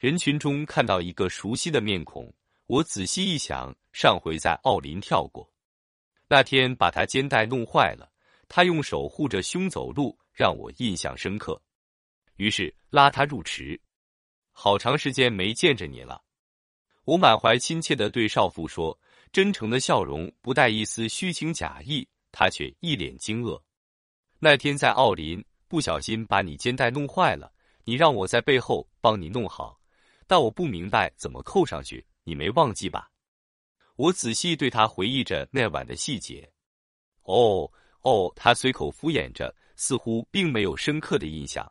人群中看到一个熟悉的面孔，我仔细一想，上回在奥林跳过，那天把他肩带弄坏了，他用手护着胸走路，让我印象深刻。于是拉他入池。好长时间没见着你了，我满怀亲切的对少妇说，真诚的笑容不带一丝虚情假意。他却一脸惊愕。那天在奥林不小心把你肩带弄坏了，你让我在背后帮你弄好，但我不明白怎么扣上去，你没忘记吧？我仔细对他回忆着那晚的细节。哦哦，他随口敷衍着，似乎并没有深刻的印象。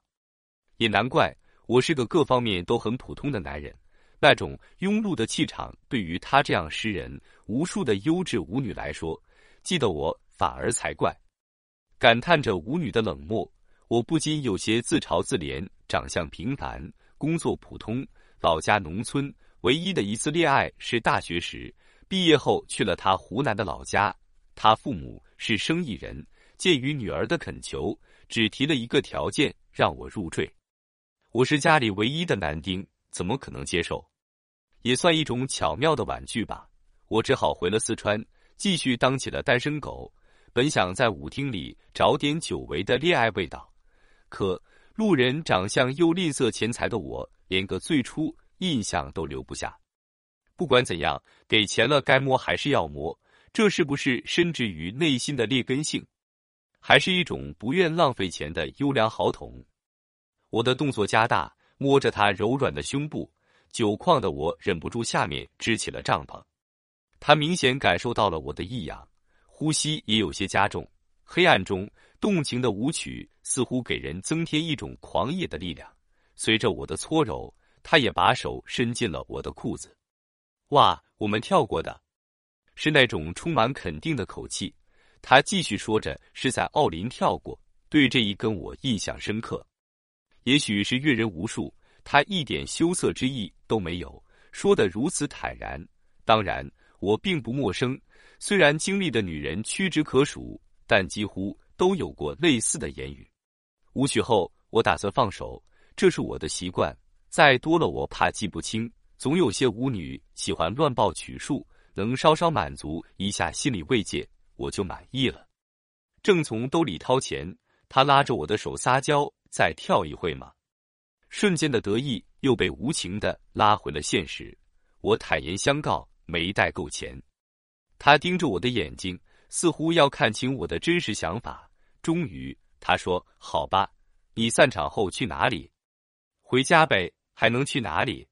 也难怪。我是个各方面都很普通的男人，那种庸碌的气场对于他这样诗人无数的优质舞女来说，记得我反而才怪。感叹着舞女的冷漠，我不禁有些自嘲自怜。长相平凡，工作普通，老家农村，唯一的一次恋爱是大学时，毕业后去了他湖南的老家。他父母是生意人，鉴于女儿的恳求，只提了一个条件，让我入赘。我是家里唯一的男丁，怎么可能接受？也算一种巧妙的婉拒吧。我只好回了四川，继续当起了单身狗。本想在舞厅里找点久违的恋爱味道，可路人长相又吝啬钱财的我，连个最初印象都留不下。不管怎样，给钱了该摸还是要摸，这是不是深植于内心的劣根性？还是一种不愿浪费钱的优良好统？我的动作加大，摸着他柔软的胸部，酒矿的我忍不住下面支起了帐篷。他明显感受到了我的异样，呼吸也有些加重。黑暗中，动情的舞曲似乎给人增添一种狂野的力量。随着我的搓揉，他也把手伸进了我的裤子。哇，我们跳过的，是那种充满肯定的口气。他继续说着，是在奥林跳过，对这一根我印象深刻。也许是阅人无数，他一点羞涩之意都没有，说的如此坦然。当然，我并不陌生，虽然经历的女人屈指可数，但几乎都有过类似的言语。舞曲后，我打算放手，这是我的习惯。再多了，我怕记不清。总有些舞女喜欢乱报曲数，能稍稍满足一下心理慰藉，我就满意了。正从兜里掏钱，他拉着我的手撒娇。再跳一会吗？瞬间的得意又被无情的拉回了现实。我坦言相告，没带够钱。他盯着我的眼睛，似乎要看清我的真实想法。终于，他说：“好吧，你散场后去哪里？回家呗，还能去哪里？”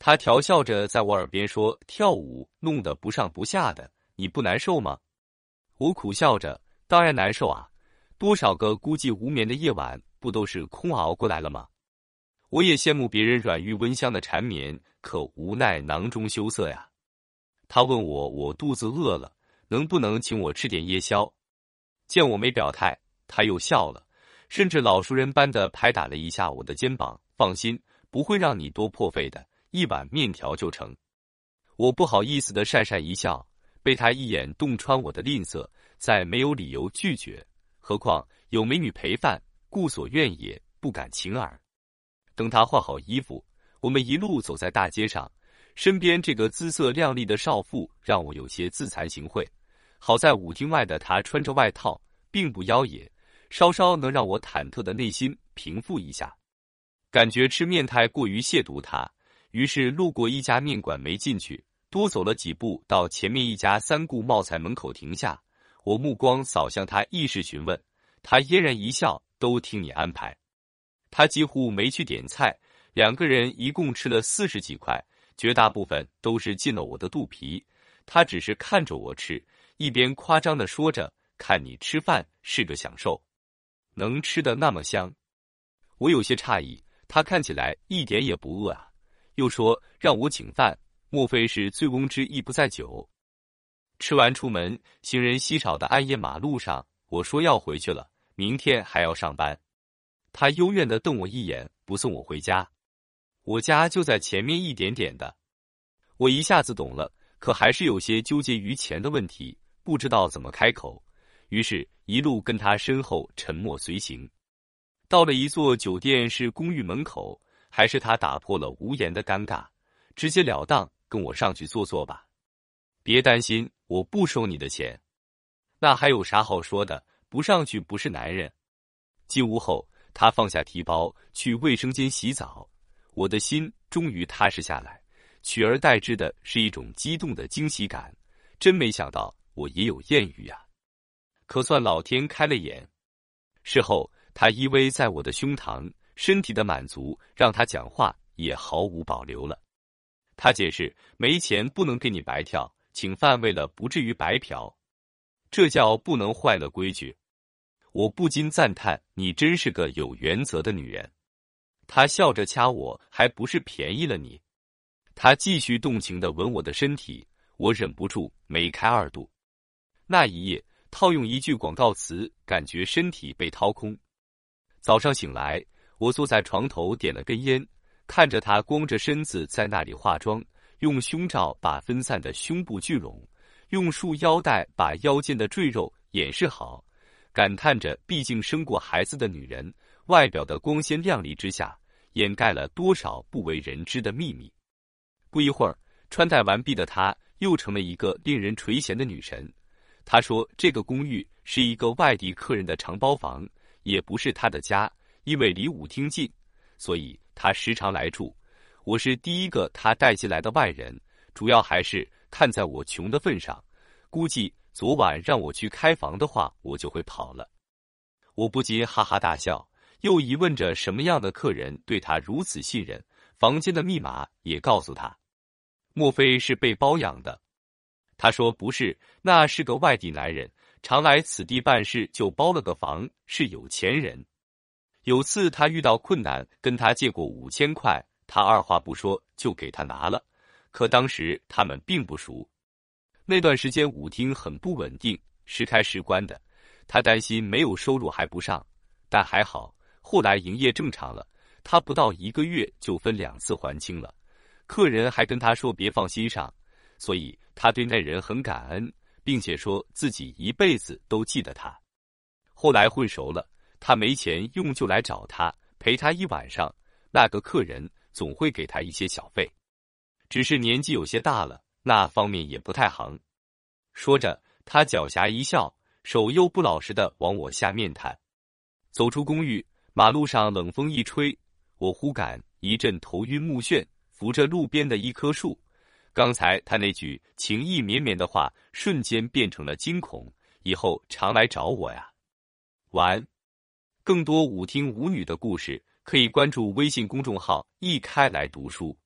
他调笑着在我耳边说：“跳舞弄得不上不下的，你不难受吗？”我苦笑着：“当然难受啊，多少个孤寂无眠的夜晚。”不都是空熬过来了吗？我也羡慕别人软玉温香的缠绵，可无奈囊中羞涩呀。他问我，我肚子饿了，能不能请我吃点夜宵？见我没表态，他又笑了，甚至老熟人般的拍打了一下我的肩膀。放心，不会让你多破费的，一碗面条就成。我不好意思的讪讪一笑，被他一眼洞穿我的吝啬，再没有理由拒绝。何况有美女陪伴。故所愿也，不敢轻耳。等他换好衣服，我们一路走在大街上，身边这个姿色靓丽的少妇让我有些自惭形秽。好在舞厅外的她穿着外套，并不妖冶，稍稍能让我忐忑的内心平复一下。感觉吃面太过于亵渎他，于是路过一家面馆没进去，多走了几步，到前面一家三顾冒菜门口停下。我目光扫向他，意识询问，他嫣然一笑。都听你安排，他几乎没去点菜，两个人一共吃了四十几块，绝大部分都是进了我的肚皮。他只是看着我吃，一边夸张的说着：“看你吃饭是个享受，能吃的那么香。”我有些诧异，他看起来一点也不饿啊，又说让我请饭，莫非是醉翁之意不在酒？吃完出门，行人稀少的暗夜马路上，我说要回去了。明天还要上班，他幽怨的瞪我一眼，不送我回家。我家就在前面一点点的。我一下子懂了，可还是有些纠结于钱的问题，不知道怎么开口。于是，一路跟他身后沉默随行。到了一座酒店式公寓门口，还是他打破了无言的尴尬，直截了当跟我上去坐坐吧。别担心，我不收你的钱。那还有啥好说的？不上去不是男人。进屋后，他放下提包去卫生间洗澡，我的心终于踏实下来，取而代之的是一种激动的惊喜感。真没想到我也有艳遇呀！可算老天开了眼。事后，他依偎在我的胸膛，身体的满足让他讲话也毫无保留了。他解释：没钱不能给你白跳。请饭为了不至于白嫖，这叫不能坏了规矩。我不禁赞叹：“你真是个有原则的女人。”他笑着掐我，还不是便宜了你？他继续动情的吻我的身体，我忍不住眉开二度。那一夜，套用一句广告词，感觉身体被掏空。早上醒来，我坐在床头点了根烟，看着他光着身子在那里化妆。用胸罩把分散的胸部聚拢，用束腰带把腰间的赘肉掩饰好，感叹着，毕竟生过孩子的女人，外表的光鲜亮丽之下，掩盖了多少不为人知的秘密。不一会儿，穿戴完毕的她又成了一个令人垂涎的女神。她说：“这个公寓是一个外地客人的长包房，也不是他的家，因为离舞厅近，所以他时常来住。”我是第一个他带进来的外人，主要还是看在我穷的份上，估计昨晚让我去开房的话，我就会跑了。我不禁哈哈大笑，又疑问着什么样的客人对他如此信任，房间的密码也告诉他，莫非是被包养的？他说不是，那是个外地男人，常来此地办事，就包了个房，是有钱人。有次他遇到困难，跟他借过五千块。他二话不说就给他拿了，可当时他们并不熟。那段时间舞厅很不稳定，时开时关的，他担心没有收入还不上。但还好，后来营业正常了，他不到一个月就分两次还清了。客人还跟他说别放心上，所以他对那人很感恩，并且说自己一辈子都记得他。后来混熟了，他没钱用就来找他陪他一晚上。那个客人。总会给他一些小费，只是年纪有些大了，那方面也不太行。说着，他狡黠一笑，手又不老实的往我下面探。走出公寓，马路上冷风一吹，我忽感一阵头晕目眩，扶着路边的一棵树。刚才他那句情意绵绵的话，瞬间变成了惊恐。以后常来找我呀。晚安，更多舞厅舞女的故事。可以关注微信公众号“一开来读书”。